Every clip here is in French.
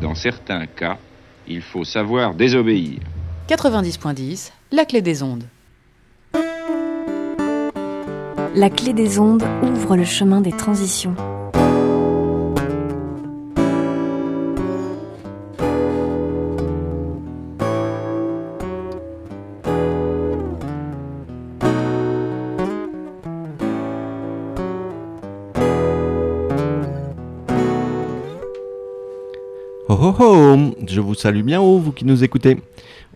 Dans certains cas, il faut savoir désobéir. 90.10, la clé des ondes. La clé des ondes ouvre le chemin des transitions. Salue bien haut, vous qui nous écoutez.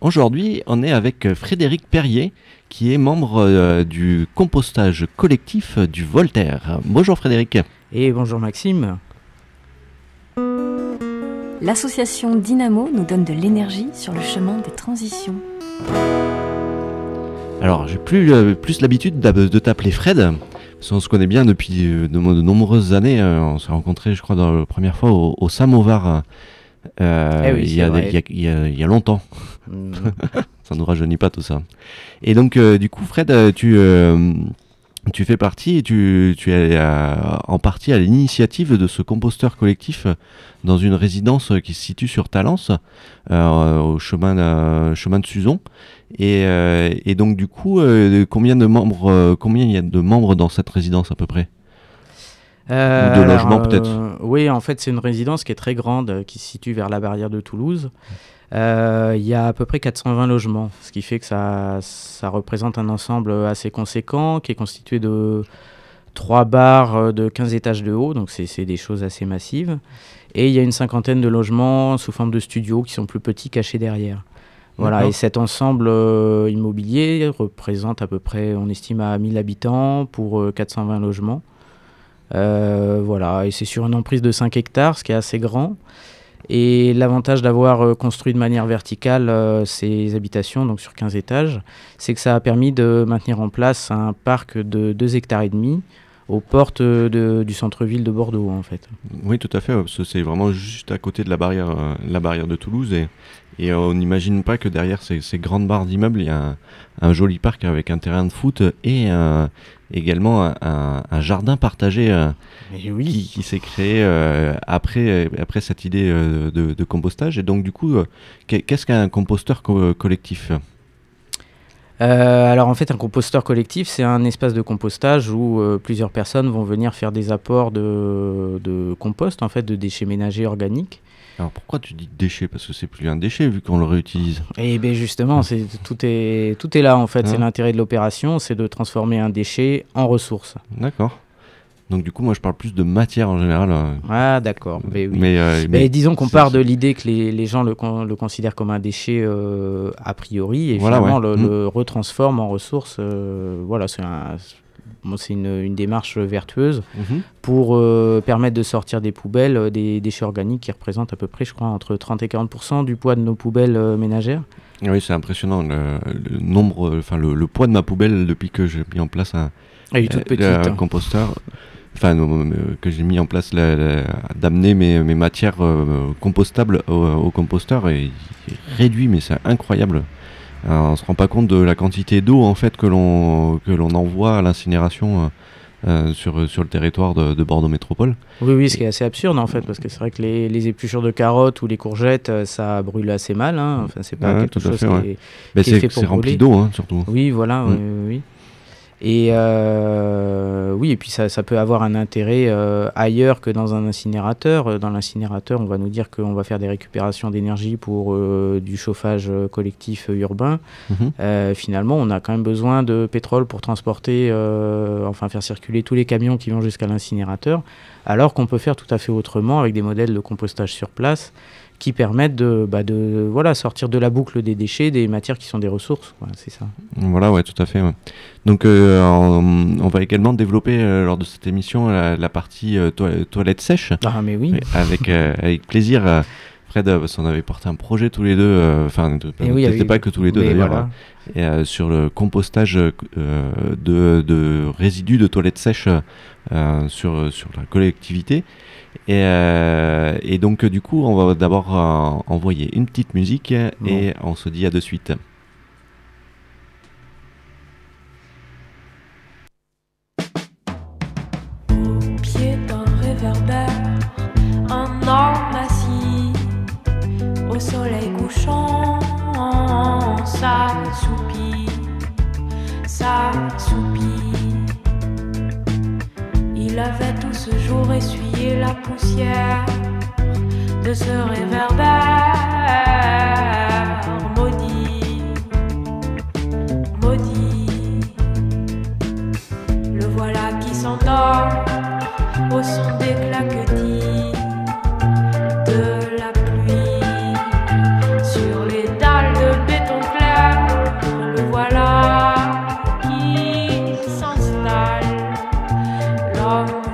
Aujourd'hui, on est avec Frédéric Perrier, qui est membre euh, du compostage collectif du Voltaire. Bonjour Frédéric. Et bonjour Maxime. L'association Dynamo nous donne de l'énergie sur le chemin des transitions. Alors, j'ai plus, euh, plus l'habitude de t'appeler Fred. Parce qu'on se connaît bien depuis euh, de, de nombreuses années. Euh, on s'est rencontrés, je crois, dans la première fois au, au Samovar. Euh, Eh oui, il, y a, c'est vrai. des- il y a- il y a- il y a longtemps. Mm. ça nous rajeunit pas tout ça. Et donc, euh, du coup, Fred, euh, tu, euh, tu fais partie, et tu, tu es en partie à l'initiative de ce composteur collectif dans une résidence qui se situe sur Talence, au chemin, de- chemin de Suzon. Et, et donc, du coup, combien de membres, combien il y a de membres dans cette résidence à peu près? Euh, de euh, peut-être. Oui, en fait, c'est une résidence qui est très grande, euh, qui se situe vers la barrière de Toulouse. Euh, Il y a à peu près 420 logements, ce qui fait que ça, ça représente un ensemble assez conséquent, qui est constitué de trois bars euh, de 15 étages de haut, donc c'est des choses assez massives. Et il y a une cinquantaine de logements sous forme de studios qui sont plus petits, cachés derrière. Voilà, et cet ensemble euh, immobilier représente à peu près, on estime à 1000 habitants pour euh, 420 logements. Euh, voilà, et c'est sur une emprise de 5 hectares, ce qui est assez grand. Et l'avantage d'avoir euh, construit de manière verticale euh, ces habitations, donc sur 15 étages, c'est que ça a permis de maintenir en place un parc de 2 hectares et demi aux portes de- du centre-ville de Bordeaux, en fait. Oui, tout à fait, parce que c'est vraiment juste à côté de la barrière, euh, la barrière de Toulouse. Et, et euh, on n'imagine pas que derrière ces, ces grandes barres d'immeubles, il y a un, un joli parc avec un terrain de foot et euh, également un, un- un jardin partagé euh, oui. qui, qui s'est créé après, après cette idée de, de compostage. Et donc, du coup, qu'est- qu'est-ce qu'un composteur co- collectif? Euh, alors en fait, un composteur collectif, c'est un espace de compostage où euh, plusieurs personnes vont venir faire des apports de, de compost, en fait, de déchets ménagers organiques. Alors, pourquoi tu dis déchet Parce que c'est plus un déchet vu qu'on le réutilise. Et bien justement, c'est, tout, est, tout est là en fait. C'est Hein. l'intérêt de l'opération, c'est de transformer un déchet en ressource. D'accord. Donc, du coup, moi, je parle plus de matière en général. euh, Ah d'accord. Mais oui. Mais, euh, Mais mais- disons qu'on part de l'idée que les, les gens le, con- le considèrent comme un déchet euh, a priori et Voilà, finalement ouais. le, Mm. le retransforment en ressource. euh, voilà, c'est, un- bon, une, une démarche vertueuse Mhm. pour euh, permettre de sortir des poubelles euh, des déchets organiques qui représentent à peu près, je crois, entre 30 et 40 du poids de nos poubelles euh, ménagères. Oui, c'est impressionnant le, le nombre, euh, enfin le, poids de ma poubelle depuis que j'ai mis en place un, toute euh, petite. le hein. composteur. Enfin, euh, que j'ai mis en place la- la- d'amener mes, mes matières euh, compostables au, au composteur et il est réduit, mais c'est incroyable. Euh, on se rend pas compte de la quantité d'eau en fait que l'on que l'on envoie à l'incinération euh, euh, sur sur le territoire de, de Bordeaux Métropole. Oui, oui, ce qui est assez absurde en fait, parce que c'est vrai que les, les épluchures de carottes ou les courgettes, euh, ça brûle assez mal. Hein. Enfin, c'est pas quelque chose fait, qui ouais. est- Ben, Qui est c'est fait pour c'est rempli d'eau hein, surtout. Oui, voilà, Mm. oui. Et euh, oui, et puis ça, ça peut avoir un intérêt euh, ailleurs que dans un incinérateur. Dans l'incinérateur, on va nous dire qu'on va faire des récupérations d'énergie pour euh, du chauffage collectif urbain. Mhm. Finalement, on a quand même besoin de pétrole pour transporter, enfin faire circuler tous les camions qui vont jusqu'à l'incinérateur, alors qu'on peut faire tout à fait autrement avec des modèles de compostage sur place qui permettent de, bah, de voilà, sortir de la boucle des déchets, des matières qui sont des ressources. quoi, c'est ça. Voilà, ouais, tout à fait. ouais. Donc, euh, on, on va également développer euh, lors de cette émission la, la partie euh, toi- toilette sèche. Ah, mais oui. Oui, avec, euh, avec plaisir. Fred, parce qu'on avait porté un projet tous les deux, enfin, Et oui, avec- pas que tous les deux d'ailleurs, voilà. et, sur le compostage de, de résidus de toilettes sèches sur, sur la collectivité. Et, euh, et donc, euh, du coup, on va d'abord euh, envoyer une petite musique et on se dit à de suite. heart.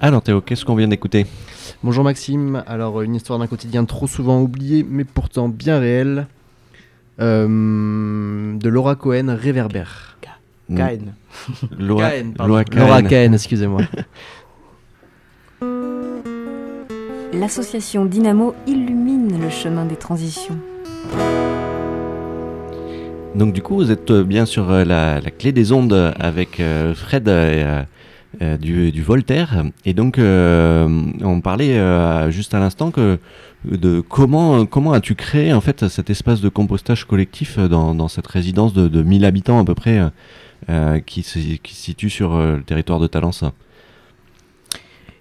Alors Théo, qu'est-ce qu'on vient d'écouter? Bonjour Maxime, alors une histoire d'un quotidien trop souvent oublié mais pourtant bien réel. Euh, de Laura Cohen, Réverbère. Laura, Cahen. Laura Laura Cahen. Cahen, excusez-moi. L'association Dynamo illumine le chemin des transitions. Donc du coup, vous êtes euh, bien sur euh, la, la clé des ondes avec euh, Fred euh, euh, du, du Voltaire. Et donc, euh, on parlait euh, juste à l'instant que de comment comment as-tu créé en fait cet espace de compostage collectif dans, dans cette résidence de, de 1000 habitants à peu près qui, se, qui se situe sur le territoire de Talence?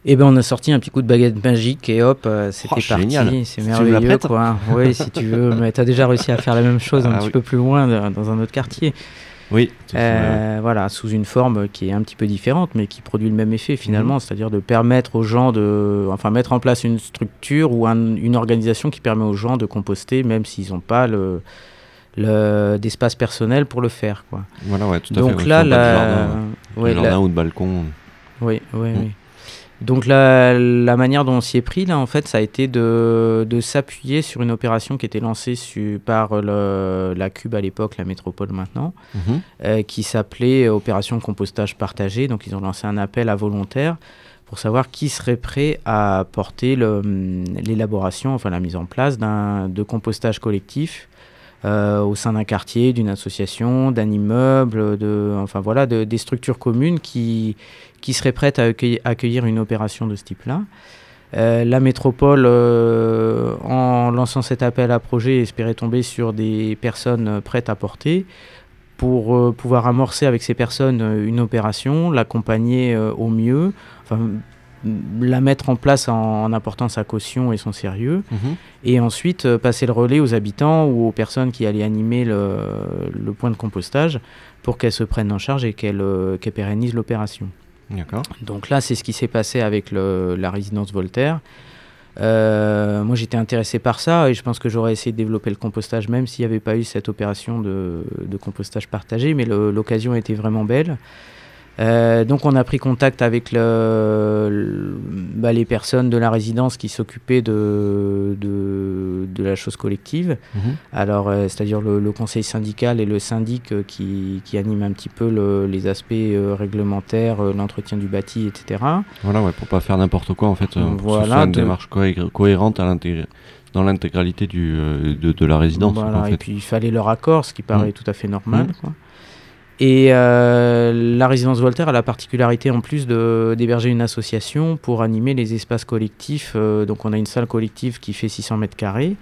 Et ben on a sorti un petit coup de baguette magique et hop, euh, c'était Oh, parti. C'est tu merveilleux quoi. Oui, si tu veux. Mais t'as déjà réussi à faire la même chose un Ah petit peu plus loin de- dans un autre quartier. Oui. Euh, voilà, sous une forme qui est un petit peu différente, mais qui produit le même effet finalement, Mhm. c'est-à-dire de permettre aux gens de, enfin, mettre en place une structure ou un- une organisation qui permet aux gens de composter, même s'ils n'ont pas le, le- d'espace personnel pour le faire, quoi. Voilà, ouais, tout à Donc fait. ouais, là, la, jardin, ouais. la- jardin ou de balcon. oui, oui, Mm. oui. Donc la, la manière dont on s'y est pris, là, en fait, ça a été de, de s'appuyer sur une opération qui était lancée su- par le- la Cube à l'époque, la métropole maintenant, Mhm. euh, qui s'appelait Opération Compostage Partagé. Donc ils ont lancé un appel à volontaires pour savoir qui serait prêt à porter l'élaboration, enfin la mise en place d'un de compostage collectif euh, au sein d'un quartier, d'une association, d'un immeuble, de, enfin voilà, de- des structures communes qui, qui seraient prêtes à accueillir, une opération de ce type-là. Euh, la métropole, euh, en lançant cet appel à projet, espérait tomber sur des personnes prêtes à porter pour pouvoir amorcer avec ces personnes une opération, l'accompagner au mieux, la mettre en place en, en apportant sa caution et son sérieux, Mhm. et ensuite euh, passer le relais aux habitants ou aux personnes qui allaient animer le, le point de compostage pour qu'elles se prennent en charge et qu'elles euh, pérennisent l'opération. Donc là, c'est ce qui s'est passé avec le- la résidence Voltaire. Euh, moi, j'étais intéressé par ça et je pense que j'aurais essayé de développer le compostage même s'il n'y avait pas eu cette opération de, de compostage partagé, mais l'occasion était vraiment belle. Euh, donc on a pris contact avec le, le- bah, les personnes de la résidence qui s'occupaient de, de, de la chose collective. Mhm. Alors, euh, c'est-à-dire le, le conseil syndical et le syndic euh, qui, qui animent un petit peu le- les aspects réglementaires, l'entretien du bâti, etc. Voilà, ouais, pour pas faire n'importe quoi en fait, pour que ce Voilà, soit une de- démarche cohé- cohérente à dans l'intégralité du, de, de la résidence. quoi, Voilà, Et puis il fallait leur accord, ce qui paraît Mm. tout à fait normal. Mm. quoi. Et euh, la résidence Voltaire a la particularité en plus d'héberger une association pour animer les espaces collectifs. euh, donc on a une salle collective qui fait 600 mètres carrés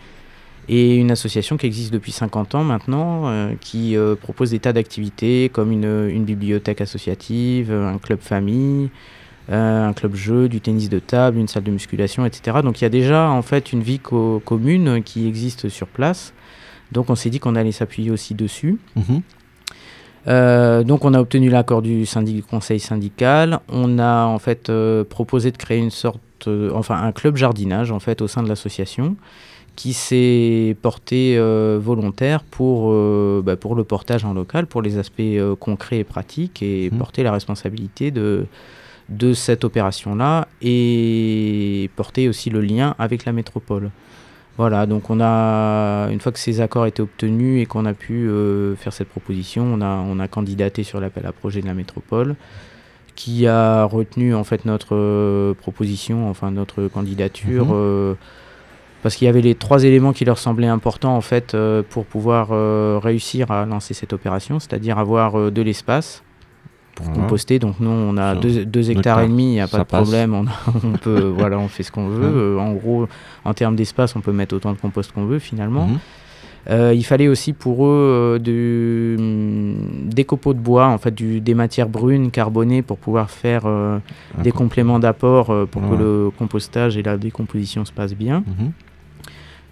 et une association qui existe depuis 50 ans maintenant, euh, qui propose des tas d'activités comme une, bibliothèque associative, un club famille, un club jeu, du tennis de table, une salle de musculation, etc. Donc il y a déjà en fait une vie co- commune qui existe sur place. Donc on s'est dit qu'on allait s'appuyer aussi dessus. Mhm. Euh, donc on a obtenu l'accord du, syndic- du conseil syndical. On a en fait euh, proposé de créer une sorte, euh, enfin un club jardinage en fait au sein de l'association qui s'est porté volontaire pour, bah, pour le portage en local, pour les aspects concrets et pratiques et Mhm. porter la responsabilité de, de cette opération-là et porter aussi le lien avec la métropole. Voilà, donc on a, une fois que ces accords étaient obtenus et qu'on a pu euh, faire cette proposition, on a, on a candidaté sur l'appel à projet de la métropole qui a retenu en fait notre euh, proposition, enfin notre candidature, Mhm. euh, parce qu'il y avait les trois éléments qui leur semblaient importants en fait pour pouvoir réussir à lancer cette opération, c'est-à-dire avoir de l'espace pour composter. Donc nous, on a Sur deux, deux hectares hectares, et demi, il n'y a pas de passe. problème. On, a- on peut, voilà, on fait ce qu'on veut. Ouais. Euh, en gros, en termes d'espace, on peut mettre autant de compost qu'on veut finalement. Mhm. Euh, il fallait aussi pour eux euh, du- hum, des copeaux de bois, en fait, du- des matières brunes carbonées pour pouvoir faire euh, des co- compléments d'apport pour Ouais. que le compostage et la décomposition se passent bien.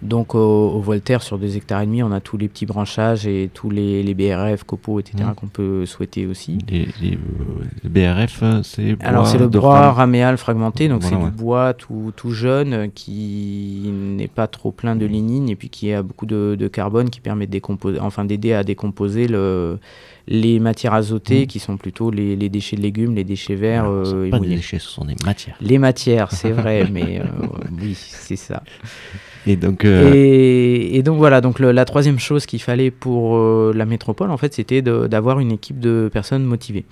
Donc au, au Voltaire, sur deux hectares et demi, on a tous les petits branchages et tous les, les BRF, copeaux, etc. Mhm. qu'on peut souhaiter aussi. Les, les, euh, les BRF, euh, c'est Alors c'est le bois raméal fragmenté, donc Voilà, c'est ouais. du bois tout, tout jeune euh, qui n'est pas trop plein de lignine et puis qui a beaucoup de, de carbone qui permet de décomposer, enfin d'aider à décomposer le, les matières azotées Mhm. qui sont plutôt les, les déchets de légumes, les déchets verts Alors, euh, pas des déchets, ce sont des matières. Les matières, c'est vrai, mais euh, oui, c'est ça. Et donc, euh, Et, et donc voilà, donc le- la troisième chose qu'il fallait pour euh, la métropole, en fait, c'était d'avoir une équipe de personnes motivées.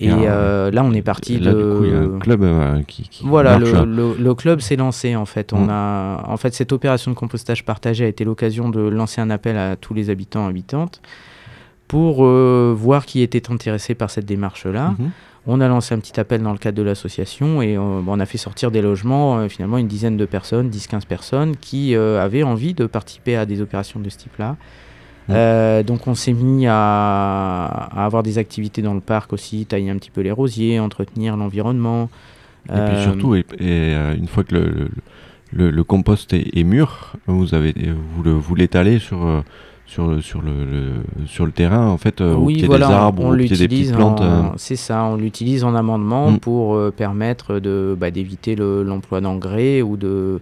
Et euh, là, on est parti là, de. du coup, il y a un club qui, qui Voilà, marche. le, le- le club s'est lancé en fait. On Mm. a, en fait, cette opération de compostage partagé a été l'occasion de lancer un appel à tous les habitants habitantes pour voir qui était intéressé par cette démarche-là. Mhm. On a lancé un petit appel dans le cadre de l'association et euh, on a fait sortir des logements, euh, finalement une dizaine de personnes, 10-15 personnes qui euh, avaient envie de participer à des opérations de ce type-là. Euh, donc on s'est mis à, à avoir des activités dans le parc aussi, tailler un petit peu les rosiers, entretenir l'environnement. Et puis surtout, et, et, une fois que le, le, le- le compost est, est mûr, vous avez vous le vous l'étalez sur sur le sur le, le- sur le terrain en fait euh, au oui, pied voilà, des arbres on, au pied des l'utilise petites plantes. euh, en- C'est ça, on l'utilise en amendement Mm. pour euh, permettre de bah, d'éviter le- l'emploi d'engrais ou de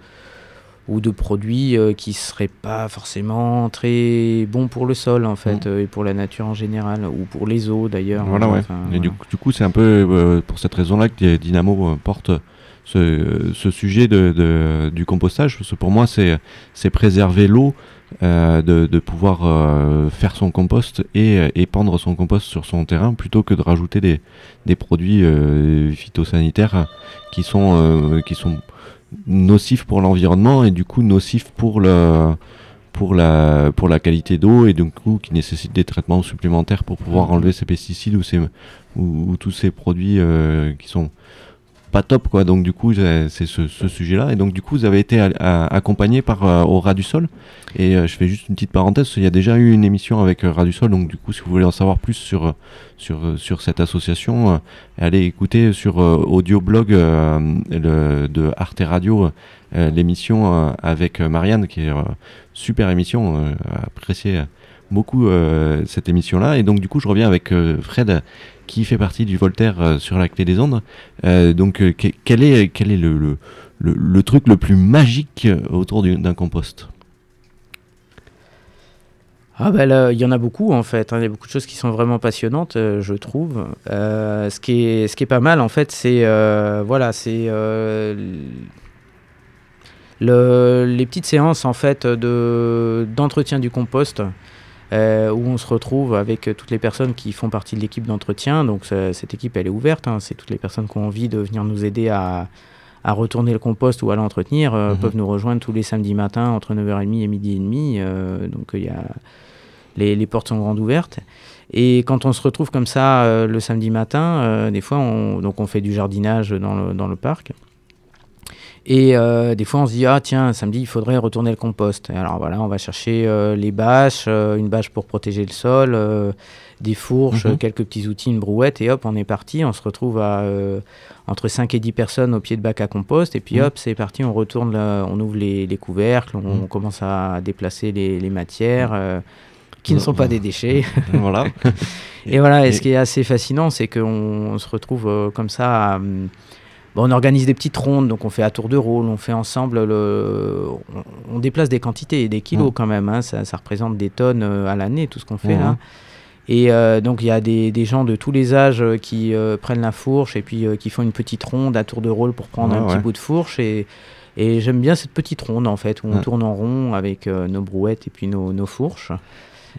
ou de produits euh, qui seraient pas forcément très bons pour le sol en fait Mm. et pour la nature en général ou pour les eaux d'ailleurs. Voilà, ouais. Enfin, Et du, voilà. coup- du coup, c'est un peu pour cette raison-là que Dynamo porte ce, ce sujet de, de- du compostage, parce que pour moi, c'est c'est préserver l'eau, euh, de, pouvoir euh, faire son compost et euh, épandre son compost sur son terrain, plutôt que de rajouter des, produits euh, phytosanitaires qui sont, qui sont nocifs pour l'environnement et du coup nocifs pour le pour la pour la qualité d'eau et du coup qui nécessitent des traitements supplémentaires pour pouvoir enlever ces pesticides ou ces ou, ou tous ces produits qui sont pas top quoi. Donc du coup c'est ce, sujet là et donc du coup vous avez été accompagné par euh, au ras du sol. Et euh, je fais juste une petite parenthèse. Il y a déjà eu une émission avec euh, ras du sol. Donc du coup si vous voulez en savoir plus sur euh, sur sur cette association allez écouter sur audioblog le, de Arte Radio l'émission avec Marianne qui est super émission. Euh, apprécié beaucoup cette émission là et donc du coup je reviens avec Fred qui fait partie du Voltaire euh, sur la clé des ondes Euh, donc euh, que- quel est est le, le, truc le plus magique autour du- d'un compost? Ah ben il y en a beaucoup en fait. hein. Il y a beaucoup de choses qui sont vraiment passionnantes, je trouve. Ce qui est ce qui est pas mal en fait, c'est voilà, c'est le- les petites séances en fait de d'entretien du compost. Euh, où on se retrouve avec euh, toutes les personnes qui font partie de l'équipe d'entretien. Donc cette équipe, elle est ouverte. hein. C'est toutes les personnes qui ont envie de venir nous aider à, à retourner le compost ou à l'entretenir euh, Mhm. peuvent nous rejoindre tous les samedis matins entre 9h30 et midi et demi. Euh, donc il y a les, les portes sont grandes ouvertes. Et quand on se retrouve comme ça euh, le samedi matin, des fois, on, donc on fait du jardinage dans le, dans le parc. Et euh, des fois, on se dit, ah tiens, samedi, il faudrait retourner le compost. Et alors voilà, on va chercher euh, les bâches, euh, une bâche pour protéger le sol, des fourches, Mhm. quelques petits outils, une brouette, et hop, on est parti. On se retrouve à entre 5 et 10 personnes au pied de bac à compost, et puis Mhm. hop, c'est parti, on retourne, là, on ouvre les, les couvercles, on, Mhm. on commence à déplacer les, les matières. qui ne sont pas des déchets. voilà Et voilà, et Et- ce qui est assez fascinant, c'est qu'on on se retrouve comme ça. à, hum, bon, on organise des petites rondes, donc on fait à tour de rôle, on fait ensemble. Le, on, on déplace des quantités et des kilos quand même. hein, ça, ça représente des tonnes euh, à l'année, tout ce qu'on fait là. Et euh, donc il y a des, des gens de tous les âges euh, qui euh, prennent la fourche et puis euh, qui font une petite ronde à tour de rôle pour prendre un petit bout de fourche. Et, et j'aime bien cette petite ronde en fait, où on tourne en rond avec nos brouettes et puis nos, nos fourches.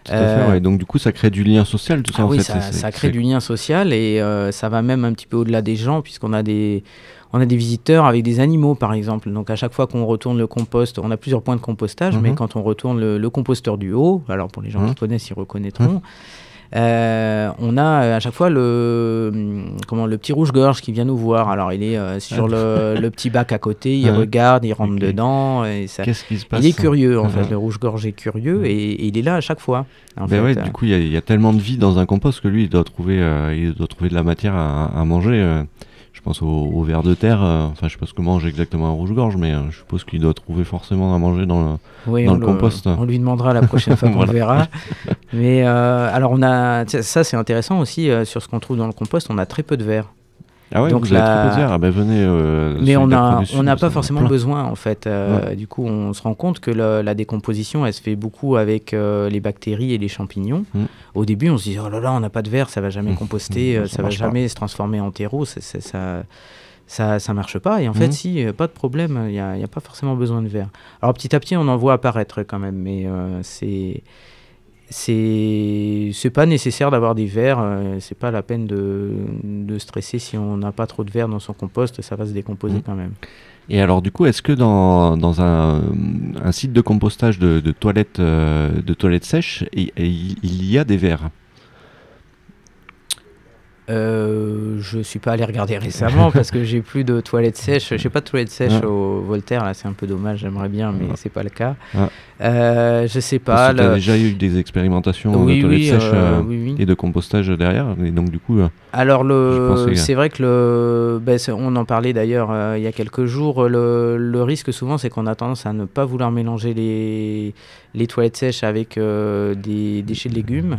Tout à fait Euh, ouais. donc du coup ça crée du lien social tout ça Ah en oui, fait ça, crée du lien social et euh, ça va même un petit peu au-delà des gens puisqu'on a des, on a des visiteurs avec des animaux par exemple. Donc à chaque fois qu'on retourne le compost, on a plusieurs points de compostage, mais Mhm. quand on retourne le, le composteur du haut, alors pour les gens Mhm. qui connaissent, ils reconnaîtront. Euh, on a euh, à chaque fois le, hum, comment, le petit rouge-gorge qui vient nous voir. Alors il est euh, sur le, le petit bac à côté, il Ouais. regarde, il rentre dedans. Et ça, qu'est-ce qui se passe il est curieux en Ouais. fait, le rouge-gorge est curieux et, et il est là à chaque fois. En Ben fait. ouais, du coup, il y, a- il y a tellement de vie dans un compost que lui, il doit trouver, il doit trouver de la matière à, à manger. Je pense au, au ver de terre. euh, enfin, je sais pas ce que mange exactement un rouge-gorge, mais euh, je suppose qu'il doit trouver forcément à manger dans le. Oui, dans on le compost. On lui demandera la prochaine fois qu'on Voilà. le verra. Mais euh, alors, on a, ça c'est intéressant aussi sur ce qu'on trouve dans le compost, on a très peu de verre. Ah ouais, Donc vous la- verre. Ah ben venez. euh, Mais on Solidaire a, Pro du Sud, on n'a ça pas forcément plein. besoin en fait. Euh, Du coup, on se rend compte que le- la décomposition, elle se fait beaucoup avec euh, les bactéries et les champignons. Mm. Au début, on se dit oh là là, on n'a pas de verre, ça va jamais Mm. composter, Mm, euh, ça ça va pas. jamais se transformer en terreau, c'est- ça. Ça, ça marche pas et en fait si pas de problème il n'y a, a pas forcément besoin de verre alors petit à petit on en voit apparaître quand même mais c'est c'est c'est pas nécessaire d'avoir des verres euh, c'est pas la peine de, de stresser si on n'a pas trop de verre dans son compost ça va se décomposer Mhm. quand même Et alors, du coup, est-ce que dans, dans un, un site de compostage de, de toilettes, euh, de toilettes sèches, il- il y a des verres? Euh, je suis pas allé regarder récemment parce que j'ai plus de toilettes sèches. J'ai pas de toilettes sèches Ouais. au Voltaire là, c'est un peu dommage. J'aimerais bien, mais Ouais. c'est pas le cas. Ouais. Euh, je sais pas. tu as le- déjà eu des expérimentations Oui, de toilettes oui, sèches euh, euh, oui, et de compostage derrière. Et donc, du coup, euh, Alors le, c'est vrai que le, ben, on en parlait d'ailleurs il y a quelques jours. Le, le risque souvent, c'est qu'on a tendance à ne pas vouloir mélanger les, les toilettes sèches avec des déchets de légumes.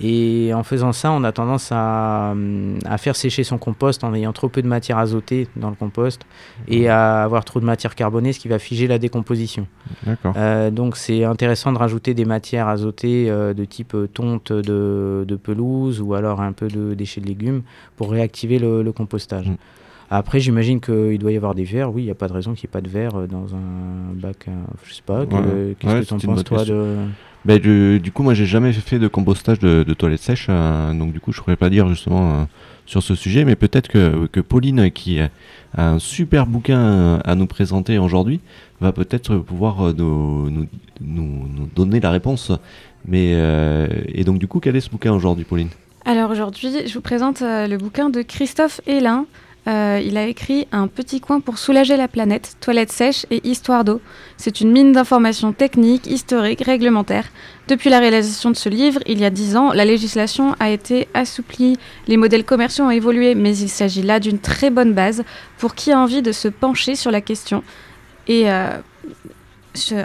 Et en faisant ça, on a tendance à, hum, à faire sécher son compost en ayant trop peu de matière azotée dans le compost et à avoir trop de matière carbonée, ce qui va figer la décomposition. Euh, donc c'est intéressant de rajouter des matières azotées euh, de type euh, tonte de, de pelouse ou alors un peu de déchets de légumes pour réactiver le, le compostage. Mm. Après, j'imagine qu'il doit y avoir des verres. Oui, il n'y a pas de raison qu'il n'y ait pas de verre dans un bac. euh, je sais pas. Ouais. Qu'est-ce Ouais, que tu en penses, toi de... Ben, du, coup, moi, j'ai jamais fait de compostage de, toilettes sèches, euh, donc du coup, je pourrais pas dire justement euh, sur ce sujet, mais peut-être que, que Pauline, qui a un super bouquin euh, à nous présenter aujourd'hui, va peut-être pouvoir nous, nous, nous- donner la réponse. Mais et donc, du coup, quel est ce bouquin aujourd'hui, Pauline? Alors aujourd'hui, je vous présente le bouquin de Christophe Hélin. Euh, il a écrit Un petit coin pour soulager la planète, toilettes sèches et histoire d'eau. C'est une mine d'informations techniques, historiques, réglementaires. Depuis la réalisation de ce livre, il y a dix ans, la législation a été assouplie, les modèles commerciaux ont évolué, mais il s'agit là d'une très bonne base pour qui a envie de se pencher sur la question et euh,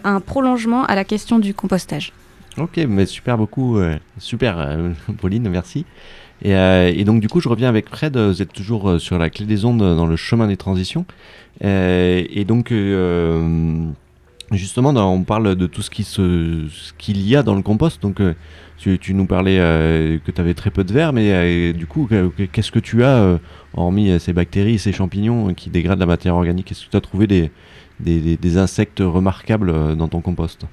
un prolongement à la question du compostage. Ok, mais super beaucoup, euh, super euh, Pauline, merci. Et, euh, et donc du coup, je reviens avec Fred. Vous êtes toujours sur la clé des ondes dans le chemin des transitions. Et donc justement, on parle de tout ce qu'il y a dans le compost. Donc tu, nous parlais que tu avais très peu de verre, mais du coup, que- que- qu'est-ce que tu as hormis ces bactéries, ces champignons qui dégradent la matière organique? Est-ce que tu as trouvé des, insectes remarquables dans ton compost?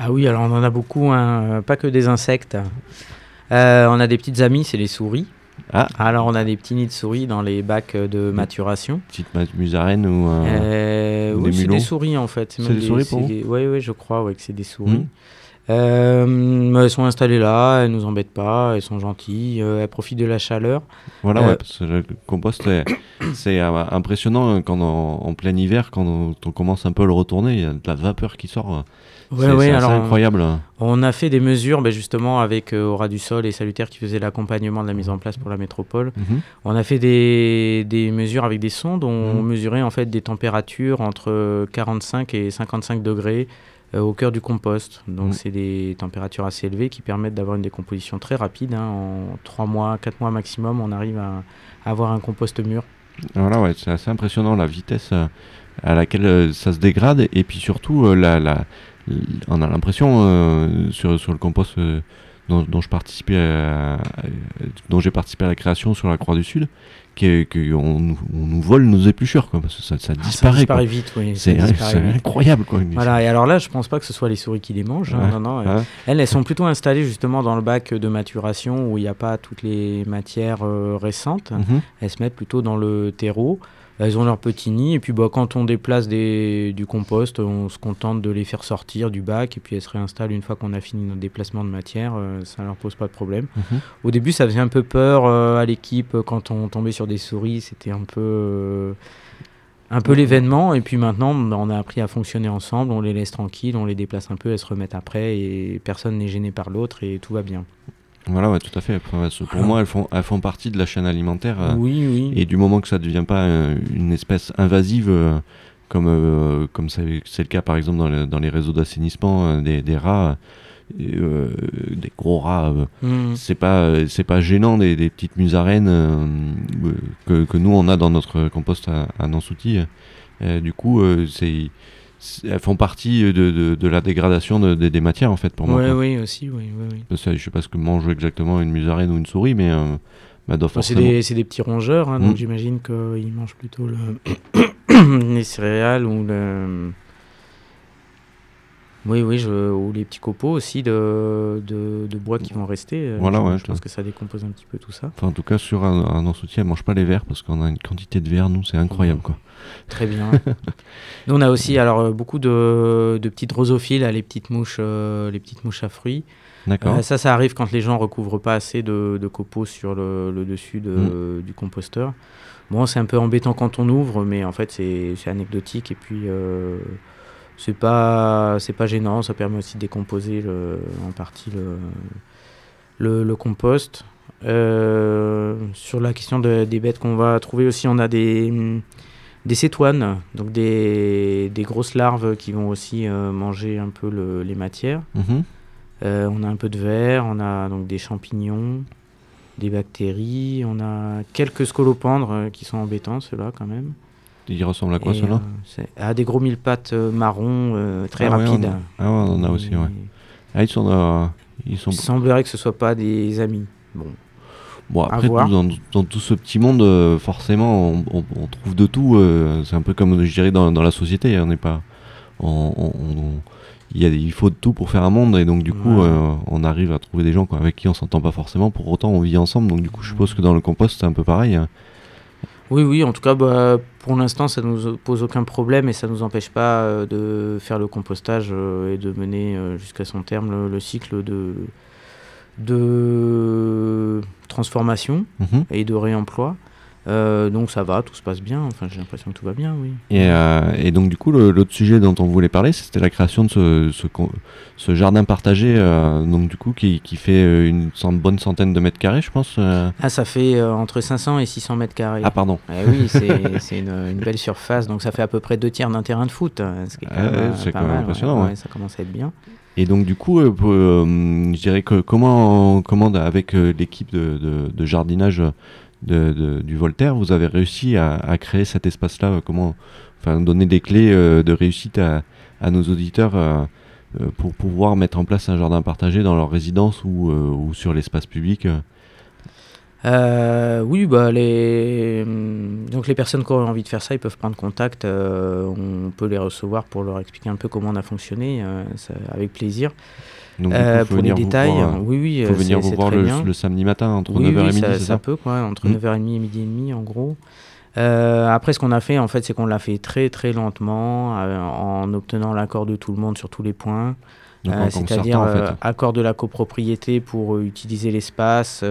Ah oui, alors on en a beaucoup, hein, euh, pas que des insectes. Euh, on a des petites amies, c'est les souris. Ah. Alors on a des petits nids de souris dans les bacs euh, de maturation. Petite musaraigne ou un- Euh, ou oui, c'est des souris en fait. C'est des souris pour Oui, oui, je crois ouais, que c'est des souris. Mhm. Euh, elles sont installées là, elles nous embêtent pas, elles sont gentilles, euh, elles profitent de la chaleur. Voilà, Euh, ouais, parce que le compost, c'est- impressionnant euh, quand en, en plein hiver, quand on, on commence un peu à le retourner, il y a de la vapeur qui sort. euh, Ouais, c'est ouais, incroyable. hein. On a fait des mesures ben, justement avec Aura du Sol et Salutaire qui faisaient l'accompagnement de la mise en place pour la métropole. Mhm. On a fait des, des mesures avec des sondes. On Mhm. mesurait en fait des températures entre 45 et 55 degrés au cœur du compost. Donc Mhm. c'est des températures assez élevées qui permettent d'avoir une décomposition très rapide. hein. En 3 mois, 4 mois maximum, on arrive à, à avoir un compost mûr. Voilà, ouais, c'est assez impressionnant la vitesse euh, à laquelle euh, ça se dégrade et puis surtout, euh, la, la- l- on a l'impression euh, sur, sur le compost euh, dont, dont je participais, à- à- dont j'ai participé à la création sur la Croix du Sud, qu'on on, nous- vole nos épluchures, quoi, parce que ça, ça Ah, ça disparaît. disparaît quoi. vite, oui. C'est disparaît incroyable, quoi. Voilà, et alors là, je pense pas que ce soit les souris qui les mangent. hein. Ouais. Non, non, Ouais. Elles, elles sont plutôt installées justement dans le bac de maturation où il n'y a pas toutes les matières euh, récentes. Mhm. Elles se mettent plutôt dans le terreau. Elles ont leur petit nid et puis bah, quand on déplace des, du compost, on se contente de les faire sortir du bac et puis elles se réinstallent une fois qu'on a fini notre déplacement de matière. euh, ça leur pose pas de problème. Mhm. Au début, ça faisait un peu peur euh, à l'équipe quand on tombait sur des souris. C'était un peu, euh, un peu l'événement. Et puis maintenant, bah, on a appris à fonctionner ensemble. On les laisse tranquilles, on les déplace un peu, elles se remettent après et personne n'est gêné par l'autre et tout va bien. Voilà, ouais, tout à fait. Après, ouais, ce- pour moi, elles font, elles font partie de la chaîne alimentaire. euh, oui, oui. Et du moment que ça ne devient pas euh, une espèce invasive, euh, comme comme c'est le cas par exemple dans, le- dans les réseaux d'assainissement des, des rats, euh, des gros rats, euh, Mm. c'est pas euh, c'est pas gênant des, des petites musaraines euh, que, que nous on a dans notre compost à, à Nansouty. Euh, du coup, c'est- elles font partie de, de, de la dégradation de- de- des matières en fait pour moi. Ouais, oui, aussi, oui, oui, Je sais pas ce que mange exactement une musaraine ou une souris, mais euh, bah, doit Bon, c'est forcément- des, c'est des petits rongeurs, hein, donc Mm. j'imagine qu'ils mangent plutôt le les céréales ou le. Oui, oui, je... ou les petits copeaux aussi de, de, de bois qui vont rester. euh, Voilà, je, ouais, je pense que ça décompose un petit peu tout ça. Enfin, en tout cas, sur un, un Nansouty, elle mange pas les vers parce qu'on a une quantité de vers, nous, c'est incroyable quoi. Très bien. Nous, on a aussi alors euh, beaucoup de, de petites drosophiles, là, les petites mouches, euh, les petites mouches à fruits. D'accord. Euh, ça, ça arrive quand les gens recouvrent pas assez de, de copeaux sur le, le dessus de- Mm. du composteur. Bon, c'est un peu embêtant quand on ouvre, mais en fait, c'est c'est anecdotique et puis euh, c'est pas c'est pas gênant. Ça permet aussi de décomposer le- en partie le, le, le compost. Euh, sur la question de- des bêtes qu'on va trouver aussi, on a des des cétoines, donc des, des grosses larves qui vont aussi euh, manger un peu le- les matières. Mhm. Euh, on a un peu de verre, on a donc des champignons, des bactéries, on a quelques scolopendres qui sont embêtants, ceux-là quand même. Il ressemble à quoi cela euh, c'est- À des gros mille pattes euh, marrons euh, très Ah ouais, on rapides. a- Ah ouais, on en a aussi, ouais. Ah, ils sont, euh, ils sont... Il semblerait que ce soit pas des amis. Bon, Bon, À après, dans, dans tout ce petit monde, euh, forcément, on, on- on trouve de tout. euh, c'est un peu comme, je dirais, dans, dans la société. On n'est pas. on- il, y a, des- il faut de tout pour faire un monde, et donc, du coup, Ouais. euh, on arrive à trouver des gens quoi, avec qui on s'entend pas forcément. Pour autant, on vit ensemble. Donc, du coup, je suppose que dans le compost, c'est un peu pareil. Oui, oui, en tout cas, bah, pour l'instant, ça ne nous pose aucun problème et ça ne nous empêche pas euh, de faire le compostage euh, et de mener euh, jusqu'à son terme le, le cycle de, de transformation Mhm. et de réemploi. Euh, donc ça va, tout se passe bien. Enfin, j'ai l'impression que tout va bien, oui. Et, euh, et donc, du coup, l'autre sujet dont on voulait parler, c'était la création de ce, ce, jardin partagé, euh, donc, du coup, qui, qui fait une cent- bonne centaine de mètres carrés, je pense. Ah, ça fait entre 500 et 600 mètres carrés. Ah, pardon. Eh oui, c'est une, une belle surface, donc ça fait à peu près deux tiers d'un terrain de foot. ce quand Ah même, c'est pas quand même mal, impressionnant, ouais. Ça commence à être bien. Et donc du coup, euh, euh, je dirais que comment, comment avec euh, l'équipe de, de- de jardinage du Voltaire, vous avez réussi à, créer cet espace-là euh, Comment, enfin, donner des clés euh, de réussite à, nos auditeurs euh, pour pouvoir mettre en place un jardin partagé dans leur résidence ou, sur l'espace public oui, bah les hum, donc les personnes qui auraient envie de faire ça, ils peuvent prendre contact. on peut les recevoir pour leur expliquer un peu comment on a fonctionné, avec plaisir. Donc, Euh, pour les détails, voir, euh, oui, oui, faut euh, venir vous voir le, samedi matin entre Oui, 9h et oui, midi, ça, c'est ça ça peut, quoi, entre Mm. 9h30 et midi et demi, en gros. Euh, après, ce qu'on a fait, en fait, c'est qu'on l'a fait très, très lentement, euh, en obtenant l'accord de tout le monde sur tous les points. C'est-à-dire concertant, en fait. accord de la copropriété pour utiliser l'espace,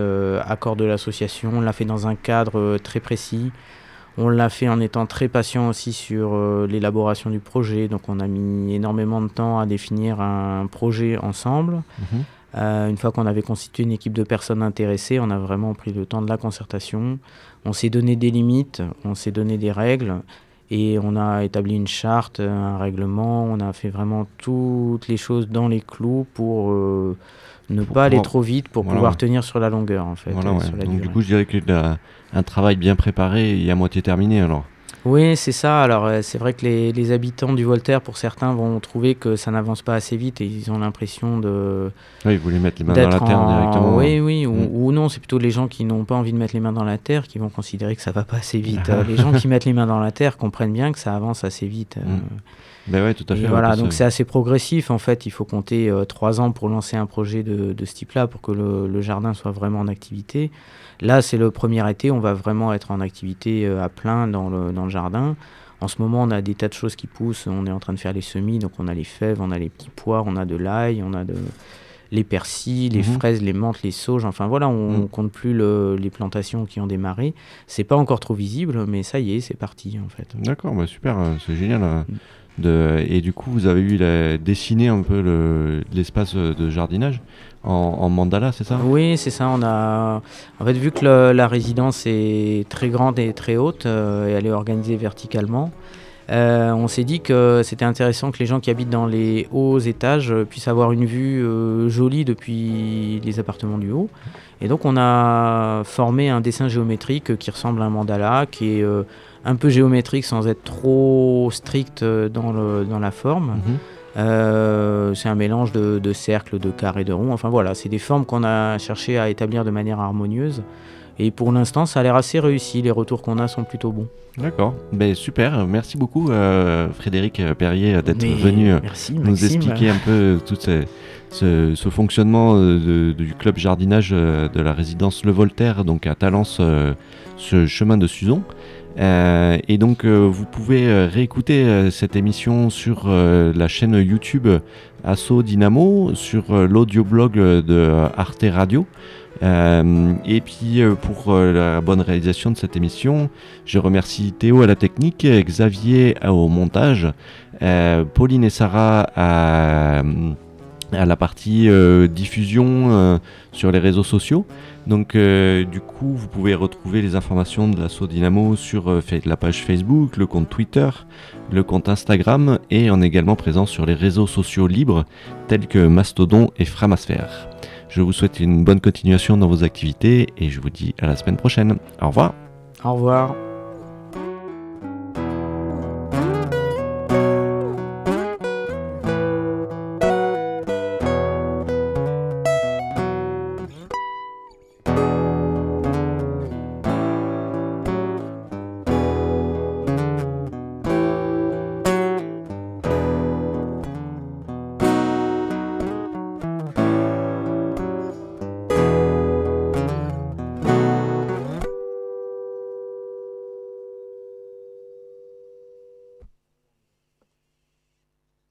accord de l'association. On l'a fait dans un cadre très précis. On l'a fait en étant très patient aussi sur euh, l'élaboration du projet. Donc on a mis énormément de temps à définir un projet ensemble. Mhm. Euh, une fois qu'on avait constitué une équipe de personnes intéressées, on a vraiment pris le temps de la concertation. On s'est donné des limites, on s'est donné des règles et on a établi une charte, un règlement. On a fait vraiment toutes les choses dans les clous pour euh, ne Pour pas aller trop vite, pour Voilà, pouvoir tenir sur la longueur en fait. Voilà, ouais. sur la Donc du coup, je dirais que la- un travail bien préparé et à moitié terminé alors. Oui, c'est ça. Alors, euh, c'est vrai que les, les habitants du Voltaire, pour certains, vont trouver que ça n'avance pas assez vite et ils ont l'impression de Ouais, ils voulaient mettre les mains dans la terre en- directement. Oui, oui, ou, Mm. ou non, c'est plutôt les gens qui n'ont pas envie de mettre les mains dans la terre qui vont considérer que ça va pas assez vite. Euh, les gens qui mettent les mains dans la terre comprennent bien que ça avance assez vite. euh, Mm. Ben ouais, tout à fait. voilà, donc c'est assez progressif en fait. Il faut compter euh, trois ans pour lancer un projet de, de ce type-là pour que le, le jardin soit vraiment en activité. Là, c'est le premier été, on va vraiment être en activité à plein dans le, dans le jardin. En ce moment, on a des tas de choses qui poussent. On est en train de faire les semis, donc on a les fèves, on a les petits pois, on a de l'ail, on a de les persils, les Mhm. fraises, les menthes, les sauges. Enfin voilà, on, on compte plus le- les plantations qui ont démarré. C'est pas encore trop visible, mais ça y est, c'est parti en fait. D'accord, bah super, euh, c'est génial. euh, Mm. Et du coup, vous avez eu la... dessiné un peu le- l'espace de jardinage en, mandala, c'est ça? Oui, c'est ça. On a, en fait, vu que la résidence est très grande et très haute, euh, et elle est organisée verticalement, euh, on s'est dit que c'était intéressant que les gens qui habitent dans les hauts étages puissent avoir une vue euh, jolie depuis les appartements du haut. Et donc, on a formé un dessin géométrique qui ressemble à un mandala, qui est euh, un peu géométrique sans être trop strict euh, dans, le, dans la forme. Mhm. Euh, c'est un mélange de, de cercles, de carrés, de ronds. Enfin voilà, c'est des formes qu'on a cherché à établir de manière harmonieuse. Et pour l'instant, ça a l'air assez réussi. Les retours qu'on a sont plutôt bons. D'accord, ben super, merci beaucoup euh, Frédéric Perrier d'être venu merci, nous expliquer un peu tout ce, ce- fonctionnement euh, du club jardinage euh, de la résidence Le Voltaire, donc à Talence, euh, ce chemin de Suzon. Et donc vous pouvez réécouter cette émission sur la chaîne YouTube Asso Dynamo, sur l'audioblog de Arte Radio. Et puis pour la bonne réalisation de cette émission, je remercie Théo à la technique, Xavier au montage, Pauline et Sarah à, à la partie euh, diffusion euh, sur les réseaux sociaux. Donc euh, du coup, vous pouvez retrouver les informations de l'assaut Dynamo sur la page Facebook, le compte Twitter, le compte Instagram et on est également présent sur les réseaux sociaux libres tels que Mastodon et Framasphère. Je vous souhaite une bonne continuation dans vos activités et je vous dis à la semaine prochaine. Au revoir. Au revoir.